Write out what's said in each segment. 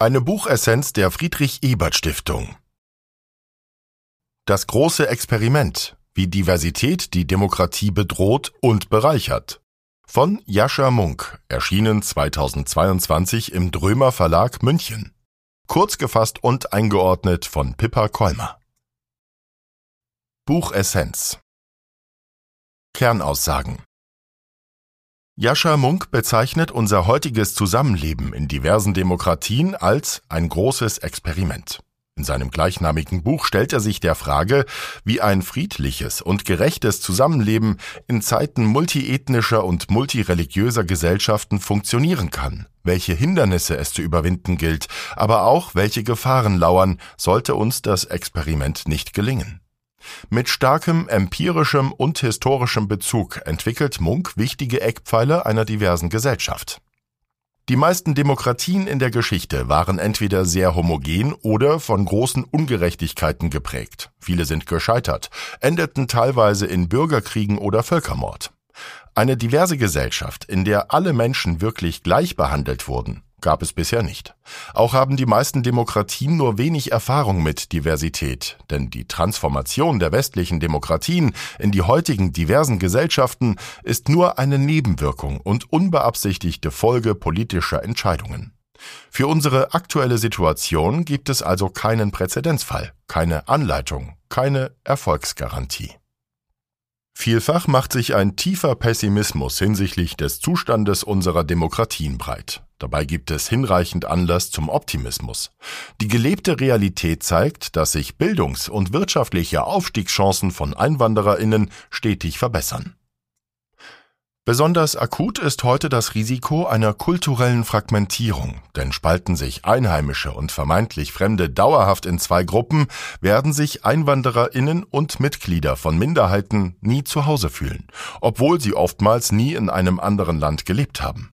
Eine Buchessenz der Friedrich Ebert Stiftung. Das große Experiment, wie Diversität die Demokratie bedroht und bereichert. Von Jascha Munk, erschienen 2022 im Drömer Verlag München. Kurz gefasst und eingeordnet von Pippa Kolmer. Buchessenz Kernaussagen Jascha Munk bezeichnet unser heutiges Zusammenleben in diversen Demokratien als ein großes Experiment. In seinem gleichnamigen Buch stellt er sich der Frage, wie ein friedliches und gerechtes Zusammenleben in Zeiten multiethnischer und multireligiöser Gesellschaften funktionieren kann, welche Hindernisse es zu überwinden gilt, aber auch welche Gefahren lauern, sollte uns das Experiment nicht gelingen. Mit starkem empirischem und historischem Bezug entwickelt Munk wichtige Eckpfeiler einer diversen Gesellschaft. Die meisten Demokratien in der Geschichte waren entweder sehr homogen oder von großen Ungerechtigkeiten geprägt. Viele sind gescheitert, endeten teilweise in Bürgerkriegen oder Völkermord. Eine diverse Gesellschaft, in der alle Menschen wirklich gleich behandelt wurden, gab es bisher nicht. Auch haben die meisten Demokratien nur wenig Erfahrung mit Diversität, denn die Transformation der westlichen Demokratien in die heutigen diversen Gesellschaften ist nur eine Nebenwirkung und unbeabsichtigte Folge politischer Entscheidungen. Für unsere aktuelle Situation gibt es also keinen Präzedenzfall, keine Anleitung, keine Erfolgsgarantie. Vielfach macht sich ein tiefer Pessimismus hinsichtlich des Zustandes unserer Demokratien breit. Dabei gibt es hinreichend Anlass zum Optimismus. Die gelebte Realität zeigt, dass sich Bildungs- und wirtschaftliche Aufstiegschancen von Einwandererinnen stetig verbessern. Besonders akut ist heute das Risiko einer kulturellen Fragmentierung, denn spalten sich Einheimische und vermeintlich Fremde dauerhaft in zwei Gruppen, werden sich Einwandererinnen und Mitglieder von Minderheiten nie zu Hause fühlen, obwohl sie oftmals nie in einem anderen Land gelebt haben.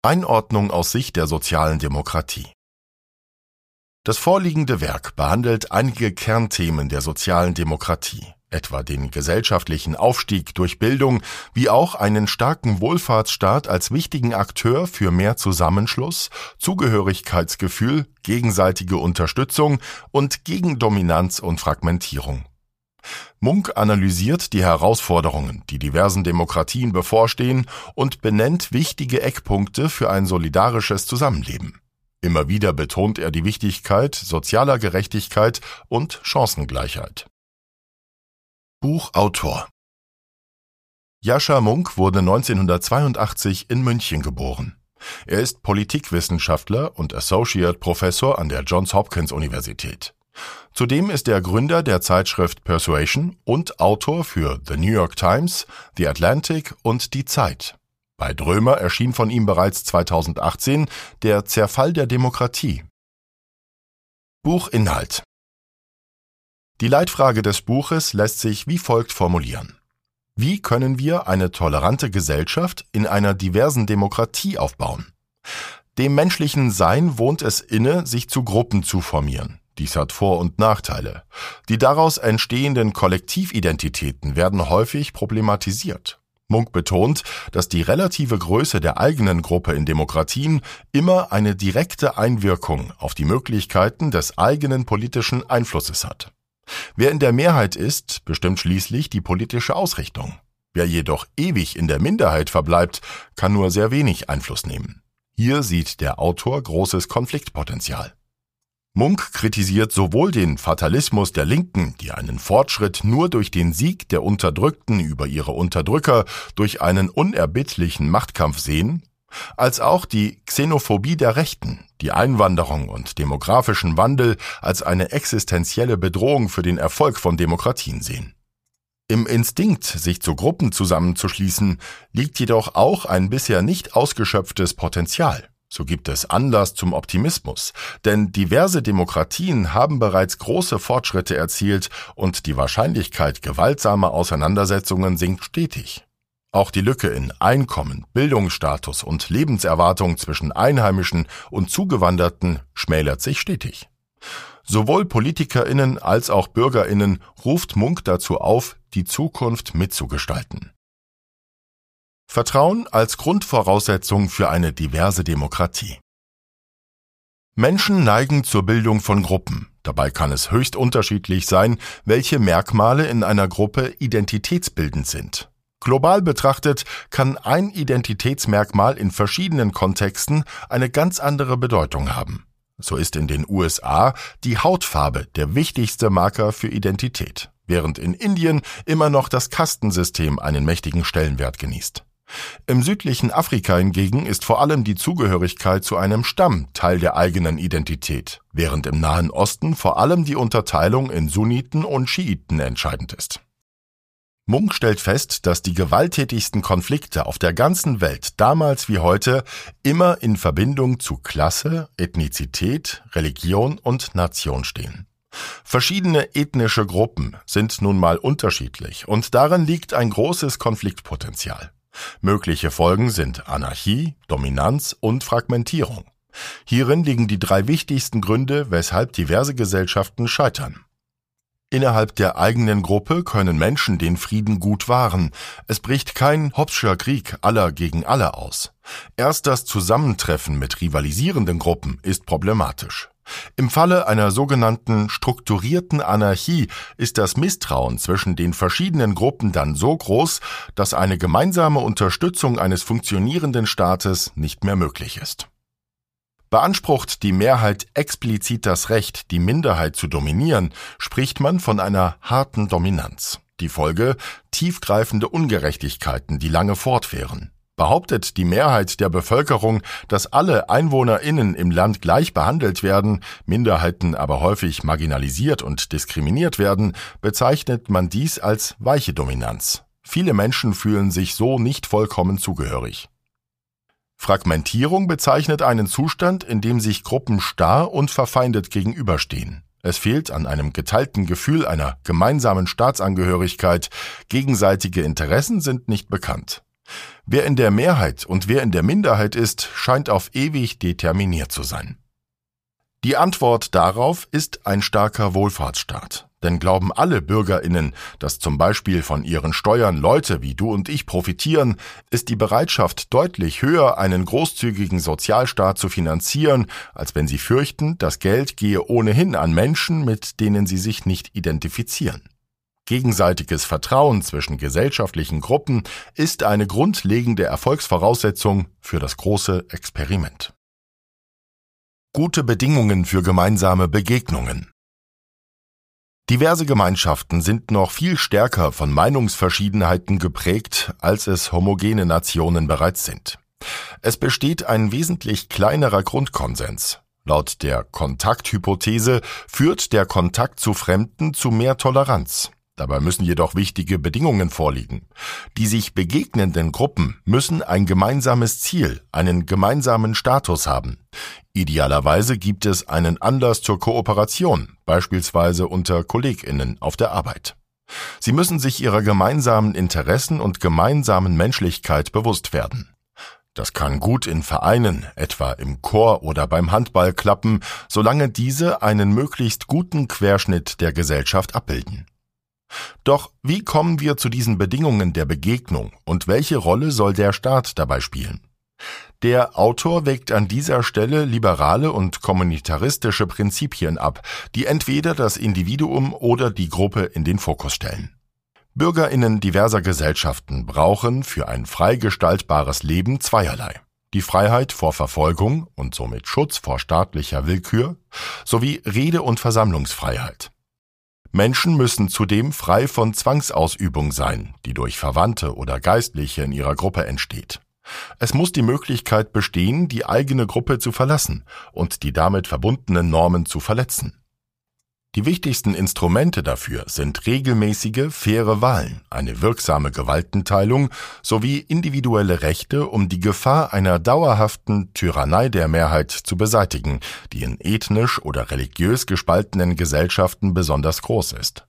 Einordnung aus Sicht der sozialen Demokratie Das vorliegende Werk behandelt einige Kernthemen der sozialen Demokratie etwa den gesellschaftlichen Aufstieg durch Bildung, wie auch einen starken Wohlfahrtsstaat als wichtigen Akteur für mehr Zusammenschluss, Zugehörigkeitsgefühl, gegenseitige Unterstützung und gegen Dominanz und Fragmentierung. Munk analysiert die Herausforderungen, die diversen Demokratien bevorstehen und benennt wichtige Eckpunkte für ein solidarisches Zusammenleben. Immer wieder betont er die Wichtigkeit sozialer Gerechtigkeit und Chancengleichheit. Buchautor Jascha Munk wurde 1982 in München geboren. Er ist Politikwissenschaftler und Associate Professor an der Johns Hopkins Universität. Zudem ist er Gründer der Zeitschrift Persuasion und Autor für The New York Times, The Atlantic und Die Zeit. Bei Drömer erschien von ihm bereits 2018 Der Zerfall der Demokratie. Buchinhalt die Leitfrage des Buches lässt sich wie folgt formulieren. Wie können wir eine tolerante Gesellschaft in einer diversen Demokratie aufbauen? Dem menschlichen Sein wohnt es inne, sich zu Gruppen zu formieren. Dies hat Vor- und Nachteile. Die daraus entstehenden Kollektividentitäten werden häufig problematisiert. Munk betont, dass die relative Größe der eigenen Gruppe in Demokratien immer eine direkte Einwirkung auf die Möglichkeiten des eigenen politischen Einflusses hat. Wer in der Mehrheit ist, bestimmt schließlich die politische Ausrichtung. Wer jedoch ewig in der Minderheit verbleibt, kann nur sehr wenig Einfluss nehmen. Hier sieht der Autor großes Konfliktpotenzial. Munk kritisiert sowohl den Fatalismus der Linken, die einen Fortschritt nur durch den Sieg der Unterdrückten über ihre Unterdrücker durch einen unerbittlichen Machtkampf sehen, als auch die Xenophobie der Rechten, die Einwanderung und demografischen Wandel als eine existenzielle Bedrohung für den Erfolg von Demokratien sehen. Im Instinkt, sich zu Gruppen zusammenzuschließen, liegt jedoch auch ein bisher nicht ausgeschöpftes Potenzial. So gibt es Anlass zum Optimismus, denn diverse Demokratien haben bereits große Fortschritte erzielt und die Wahrscheinlichkeit gewaltsamer Auseinandersetzungen sinkt stetig. Auch die Lücke in Einkommen, Bildungsstatus und Lebenserwartung zwischen Einheimischen und Zugewanderten schmälert sich stetig. Sowohl Politikerinnen als auch Bürgerinnen ruft Munk dazu auf, die Zukunft mitzugestalten. Vertrauen als Grundvoraussetzung für eine diverse Demokratie. Menschen neigen zur Bildung von Gruppen. Dabei kann es höchst unterschiedlich sein, welche Merkmale in einer Gruppe identitätsbildend sind. Global betrachtet kann ein Identitätsmerkmal in verschiedenen Kontexten eine ganz andere Bedeutung haben. So ist in den USA die Hautfarbe der wichtigste Marker für Identität, während in Indien immer noch das Kastensystem einen mächtigen Stellenwert genießt. Im südlichen Afrika hingegen ist vor allem die Zugehörigkeit zu einem Stamm Teil der eigenen Identität, während im Nahen Osten vor allem die Unterteilung in Sunniten und Schiiten entscheidend ist. Munk stellt fest, dass die gewalttätigsten Konflikte auf der ganzen Welt damals wie heute immer in Verbindung zu Klasse, Ethnizität, Religion und Nation stehen. Verschiedene ethnische Gruppen sind nun mal unterschiedlich und darin liegt ein großes Konfliktpotenzial. Mögliche Folgen sind Anarchie, Dominanz und Fragmentierung. Hierin liegen die drei wichtigsten Gründe, weshalb diverse Gesellschaften scheitern. Innerhalb der eigenen Gruppe können Menschen den Frieden gut wahren. Es bricht kein Hobbscher Krieg aller gegen alle aus. Erst das Zusammentreffen mit rivalisierenden Gruppen ist problematisch. Im Falle einer sogenannten strukturierten Anarchie ist das Misstrauen zwischen den verschiedenen Gruppen dann so groß, dass eine gemeinsame Unterstützung eines funktionierenden Staates nicht mehr möglich ist. Beansprucht die Mehrheit explizit das Recht, die Minderheit zu dominieren, spricht man von einer harten Dominanz. Die Folge tiefgreifende Ungerechtigkeiten, die lange fortwähren. Behauptet die Mehrheit der Bevölkerung, dass alle Einwohnerinnen im Land gleich behandelt werden, Minderheiten aber häufig marginalisiert und diskriminiert werden, bezeichnet man dies als weiche Dominanz. Viele Menschen fühlen sich so nicht vollkommen zugehörig. Fragmentierung bezeichnet einen Zustand, in dem sich Gruppen starr und verfeindet gegenüberstehen. Es fehlt an einem geteilten Gefühl einer gemeinsamen Staatsangehörigkeit, gegenseitige Interessen sind nicht bekannt. Wer in der Mehrheit und wer in der Minderheit ist, scheint auf ewig determiniert zu sein. Die Antwort darauf ist ein starker Wohlfahrtsstaat. Denn glauben alle Bürgerinnen, dass zum Beispiel von ihren Steuern Leute wie du und ich profitieren, ist die Bereitschaft deutlich höher, einen großzügigen Sozialstaat zu finanzieren, als wenn sie fürchten, das Geld gehe ohnehin an Menschen, mit denen sie sich nicht identifizieren. Gegenseitiges Vertrauen zwischen gesellschaftlichen Gruppen ist eine grundlegende Erfolgsvoraussetzung für das große Experiment. Gute Bedingungen für gemeinsame Begegnungen. Diverse Gemeinschaften sind noch viel stärker von Meinungsverschiedenheiten geprägt, als es homogene Nationen bereits sind. Es besteht ein wesentlich kleinerer Grundkonsens. Laut der Kontakthypothese führt der Kontakt zu Fremden zu mehr Toleranz. Dabei müssen jedoch wichtige Bedingungen vorliegen. Die sich begegnenden Gruppen müssen ein gemeinsames Ziel, einen gemeinsamen Status haben. Idealerweise gibt es einen Anlass zur Kooperation, beispielsweise unter Kolleginnen auf der Arbeit. Sie müssen sich ihrer gemeinsamen Interessen und gemeinsamen Menschlichkeit bewusst werden. Das kann gut in Vereinen, etwa im Chor oder beim Handball klappen, solange diese einen möglichst guten Querschnitt der Gesellschaft abbilden. Doch wie kommen wir zu diesen Bedingungen der Begegnung und welche Rolle soll der Staat dabei spielen? Der Autor wägt an dieser Stelle liberale und kommunitaristische Prinzipien ab, die entweder das Individuum oder die Gruppe in den Fokus stellen. Bürgerinnen diverser Gesellschaften brauchen für ein frei gestaltbares Leben zweierlei. Die Freiheit vor Verfolgung und somit Schutz vor staatlicher Willkür sowie Rede- und Versammlungsfreiheit. Menschen müssen zudem frei von Zwangsausübung sein, die durch Verwandte oder Geistliche in ihrer Gruppe entsteht. Es muss die Möglichkeit bestehen, die eigene Gruppe zu verlassen und die damit verbundenen Normen zu verletzen. Die wichtigsten Instrumente dafür sind regelmäßige, faire Wahlen, eine wirksame Gewaltenteilung sowie individuelle Rechte, um die Gefahr einer dauerhaften Tyrannei der Mehrheit zu beseitigen, die in ethnisch oder religiös gespaltenen Gesellschaften besonders groß ist.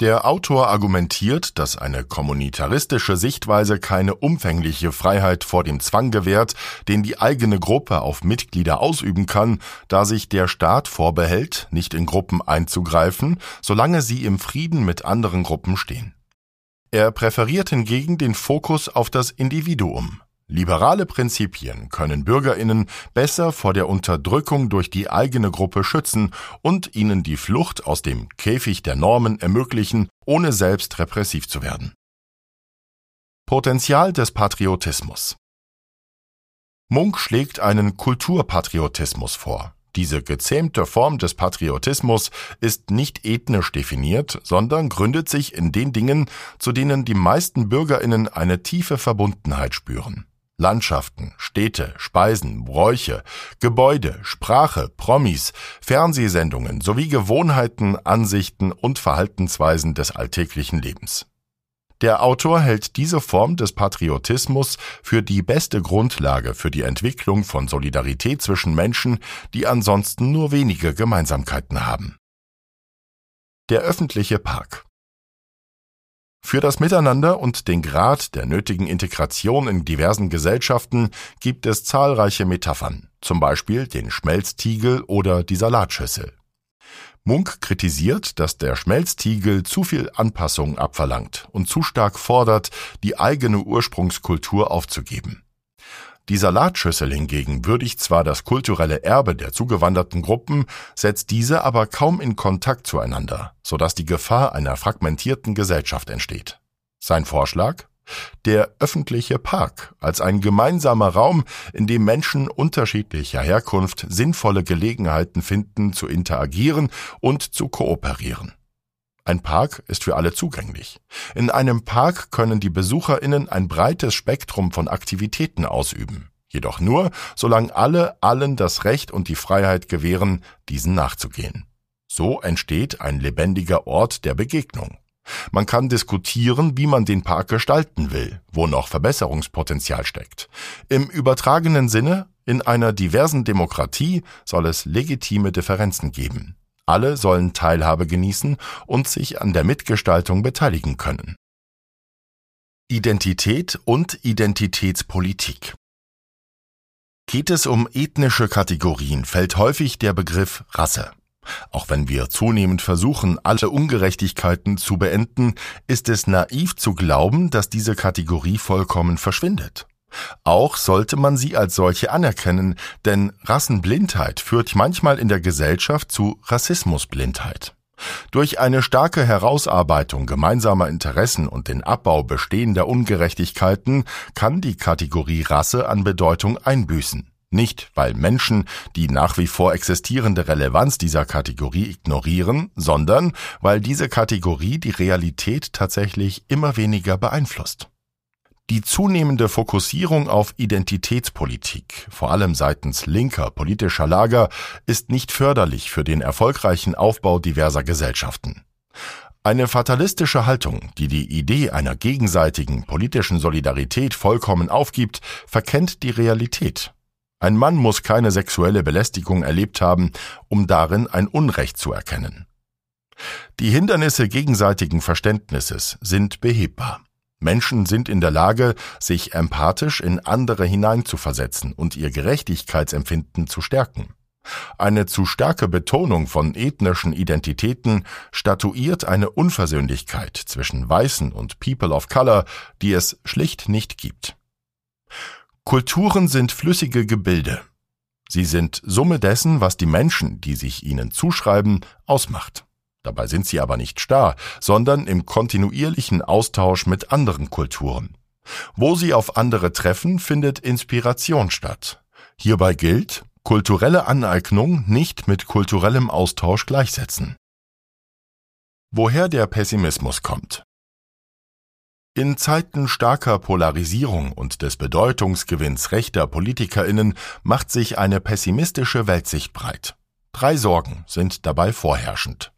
Der Autor argumentiert, dass eine kommunitaristische Sichtweise keine umfängliche Freiheit vor dem Zwang gewährt, den die eigene Gruppe auf Mitglieder ausüben kann, da sich der Staat vorbehält, nicht in Gruppen einzugreifen, solange sie im Frieden mit anderen Gruppen stehen. Er präferiert hingegen den Fokus auf das Individuum. Liberale Prinzipien können Bürgerinnen besser vor der Unterdrückung durch die eigene Gruppe schützen und ihnen die Flucht aus dem Käfig der Normen ermöglichen, ohne selbst repressiv zu werden. Potenzial des Patriotismus Munk schlägt einen Kulturpatriotismus vor. Diese gezähmte Form des Patriotismus ist nicht ethnisch definiert, sondern gründet sich in den Dingen, zu denen die meisten Bürgerinnen eine tiefe Verbundenheit spüren. Landschaften, Städte, Speisen, Bräuche, Gebäude, Sprache, Promis, Fernsehsendungen sowie Gewohnheiten, Ansichten und Verhaltensweisen des alltäglichen Lebens. Der Autor hält diese Form des Patriotismus für die beste Grundlage für die Entwicklung von Solidarität zwischen Menschen, die ansonsten nur wenige Gemeinsamkeiten haben. Der öffentliche Park für das Miteinander und den Grad der nötigen Integration in diversen Gesellschaften gibt es zahlreiche Metaphern, zum Beispiel den Schmelztiegel oder die Salatschüssel. Munk kritisiert, dass der Schmelztiegel zu viel Anpassung abverlangt und zu stark fordert, die eigene Ursprungskultur aufzugeben. Die Salatschüssel hingegen würdigt zwar das kulturelle Erbe der zugewanderten Gruppen, setzt diese aber kaum in Kontakt zueinander, sodass die Gefahr einer fragmentierten Gesellschaft entsteht. Sein Vorschlag? der öffentliche Park als ein gemeinsamer Raum, in dem Menschen unterschiedlicher Herkunft sinnvolle Gelegenheiten finden, zu interagieren und zu kooperieren. Ein Park ist für alle zugänglich. In einem Park können die Besucherinnen ein breites Spektrum von Aktivitäten ausüben, jedoch nur, solange alle allen das Recht und die Freiheit gewähren, diesen nachzugehen. So entsteht ein lebendiger Ort der Begegnung. Man kann diskutieren, wie man den Park gestalten will, wo noch Verbesserungspotenzial steckt. Im übertragenen Sinne, in einer diversen Demokratie soll es legitime Differenzen geben. Alle sollen Teilhabe genießen und sich an der Mitgestaltung beteiligen können. Identität und Identitätspolitik Geht es um ethnische Kategorien, fällt häufig der Begriff Rasse. Auch wenn wir zunehmend versuchen, alle Ungerechtigkeiten zu beenden, ist es naiv zu glauben, dass diese Kategorie vollkommen verschwindet. Auch sollte man sie als solche anerkennen, denn Rassenblindheit führt manchmal in der Gesellschaft zu Rassismusblindheit. Durch eine starke Herausarbeitung gemeinsamer Interessen und den Abbau bestehender Ungerechtigkeiten kann die Kategorie Rasse an Bedeutung einbüßen. Nicht, weil Menschen die nach wie vor existierende Relevanz dieser Kategorie ignorieren, sondern weil diese Kategorie die Realität tatsächlich immer weniger beeinflusst. Die zunehmende Fokussierung auf Identitätspolitik, vor allem seitens linker politischer Lager, ist nicht förderlich für den erfolgreichen Aufbau diverser Gesellschaften. Eine fatalistische Haltung, die die Idee einer gegenseitigen politischen Solidarität vollkommen aufgibt, verkennt die Realität ein Mann muss keine sexuelle Belästigung erlebt haben, um darin ein Unrecht zu erkennen. Die Hindernisse gegenseitigen Verständnisses sind behebbar. Menschen sind in der Lage, sich empathisch in andere hineinzuversetzen und ihr Gerechtigkeitsempfinden zu stärken. Eine zu starke Betonung von ethnischen Identitäten statuiert eine Unversöhnlichkeit zwischen Weißen und People of Color, die es schlicht nicht gibt. Kulturen sind flüssige Gebilde. Sie sind Summe dessen, was die Menschen, die sich ihnen zuschreiben, ausmacht. Dabei sind sie aber nicht starr, sondern im kontinuierlichen Austausch mit anderen Kulturen. Wo sie auf andere treffen, findet Inspiration statt. Hierbei gilt, kulturelle Aneignung nicht mit kulturellem Austausch gleichsetzen. Woher der Pessimismus kommt. In Zeiten starker Polarisierung und des Bedeutungsgewinns rechter Politikerinnen macht sich eine pessimistische Weltsicht breit. Drei Sorgen sind dabei vorherrschend.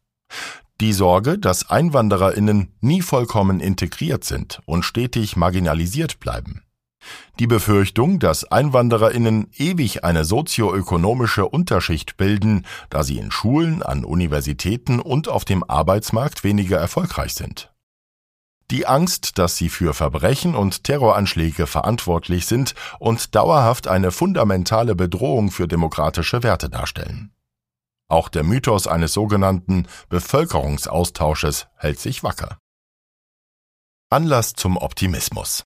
Die Sorge, dass Einwandererinnen nie vollkommen integriert sind und stetig marginalisiert bleiben. Die Befürchtung, dass Einwandererinnen ewig eine sozioökonomische Unterschicht bilden, da sie in Schulen, an Universitäten und auf dem Arbeitsmarkt weniger erfolgreich sind die Angst, dass sie für Verbrechen und Terroranschläge verantwortlich sind und dauerhaft eine fundamentale Bedrohung für demokratische Werte darstellen. Auch der Mythos eines sogenannten Bevölkerungsaustausches hält sich wacker. Anlass zum Optimismus.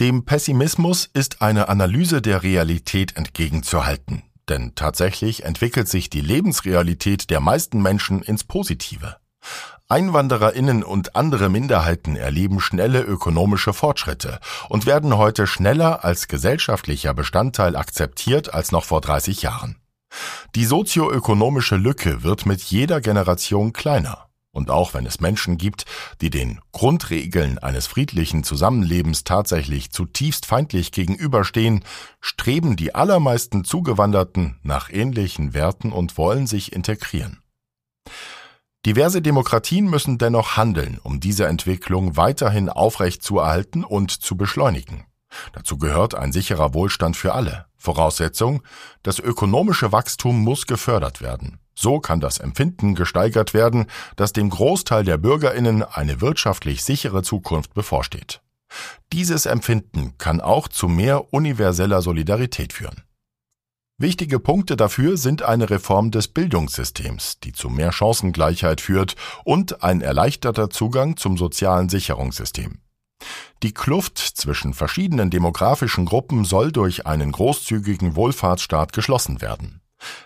Dem Pessimismus ist eine Analyse der Realität entgegenzuhalten, denn tatsächlich entwickelt sich die Lebensrealität der meisten Menschen ins Positive. Einwandererinnen und andere Minderheiten erleben schnelle ökonomische Fortschritte und werden heute schneller als gesellschaftlicher Bestandteil akzeptiert als noch vor 30 Jahren. Die sozioökonomische Lücke wird mit jeder Generation kleiner. Und auch wenn es Menschen gibt, die den Grundregeln eines friedlichen Zusammenlebens tatsächlich zutiefst feindlich gegenüberstehen, streben die allermeisten Zugewanderten nach ähnlichen Werten und wollen sich integrieren. Diverse Demokratien müssen dennoch handeln, um diese Entwicklung weiterhin aufrechtzuerhalten und zu beschleunigen. Dazu gehört ein sicherer Wohlstand für alle. Voraussetzung, das ökonomische Wachstum muss gefördert werden. So kann das Empfinden gesteigert werden, dass dem Großteil der Bürgerinnen eine wirtschaftlich sichere Zukunft bevorsteht. Dieses Empfinden kann auch zu mehr universeller Solidarität führen. Wichtige Punkte dafür sind eine Reform des Bildungssystems, die zu mehr Chancengleichheit führt, und ein erleichterter Zugang zum sozialen Sicherungssystem. Die Kluft zwischen verschiedenen demografischen Gruppen soll durch einen großzügigen Wohlfahrtsstaat geschlossen werden.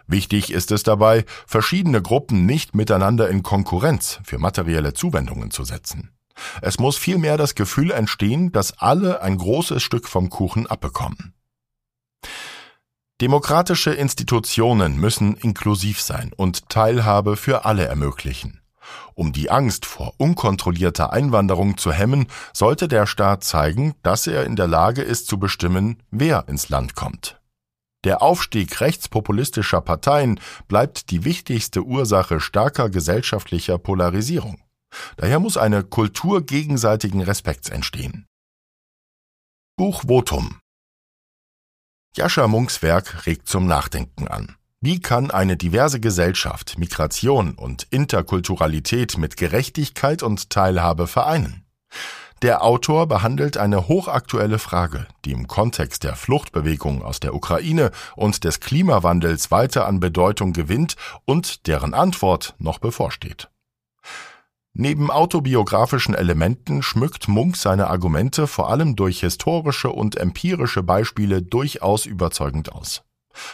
Wichtig ist es dabei, verschiedene Gruppen nicht miteinander in Konkurrenz für materielle Zuwendungen zu setzen. Es muss vielmehr das Gefühl entstehen, dass alle ein großes Stück vom Kuchen abbekommen. Demokratische Institutionen müssen inklusiv sein und Teilhabe für alle ermöglichen. Um die Angst vor unkontrollierter Einwanderung zu hemmen, sollte der Staat zeigen, dass er in der Lage ist zu bestimmen, wer ins Land kommt. Der Aufstieg rechtspopulistischer Parteien bleibt die wichtigste Ursache starker gesellschaftlicher Polarisierung. Daher muss eine Kultur gegenseitigen Respekts entstehen. Buch Votum Jascha Munks Werk regt zum Nachdenken an. Wie kann eine diverse Gesellschaft Migration und Interkulturalität mit Gerechtigkeit und Teilhabe vereinen? Der Autor behandelt eine hochaktuelle Frage, die im Kontext der Fluchtbewegung aus der Ukraine und des Klimawandels weiter an Bedeutung gewinnt und deren Antwort noch bevorsteht. Neben autobiografischen Elementen schmückt Munk seine Argumente vor allem durch historische und empirische Beispiele durchaus überzeugend aus.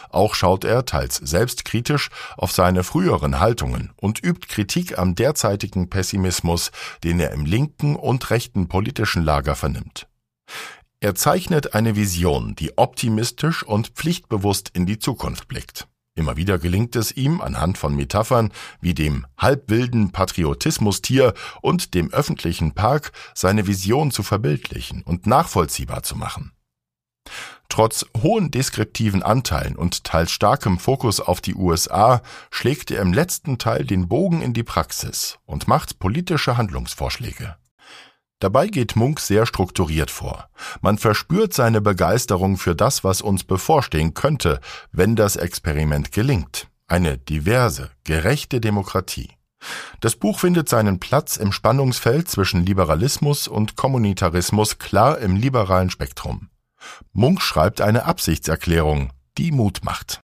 Auch schaut er teils selbstkritisch auf seine früheren Haltungen und übt Kritik am derzeitigen Pessimismus, den er im linken und rechten politischen Lager vernimmt. Er zeichnet eine Vision, die optimistisch und pflichtbewusst in die Zukunft blickt. Immer wieder gelingt es ihm anhand von Metaphern wie dem halbwilden Patriotismustier und dem öffentlichen Park seine Vision zu verbildlichen und nachvollziehbar zu machen. Trotz hohen deskriptiven Anteilen und teils starkem Fokus auf die USA schlägt er im letzten Teil den Bogen in die Praxis und macht politische Handlungsvorschläge. Dabei geht Munk sehr strukturiert vor. Man verspürt seine Begeisterung für das, was uns bevorstehen könnte, wenn das Experiment gelingt. Eine diverse, gerechte Demokratie. Das Buch findet seinen Platz im Spannungsfeld zwischen Liberalismus und Kommunitarismus klar im liberalen Spektrum. Munk schreibt eine Absichtserklärung, die Mut macht.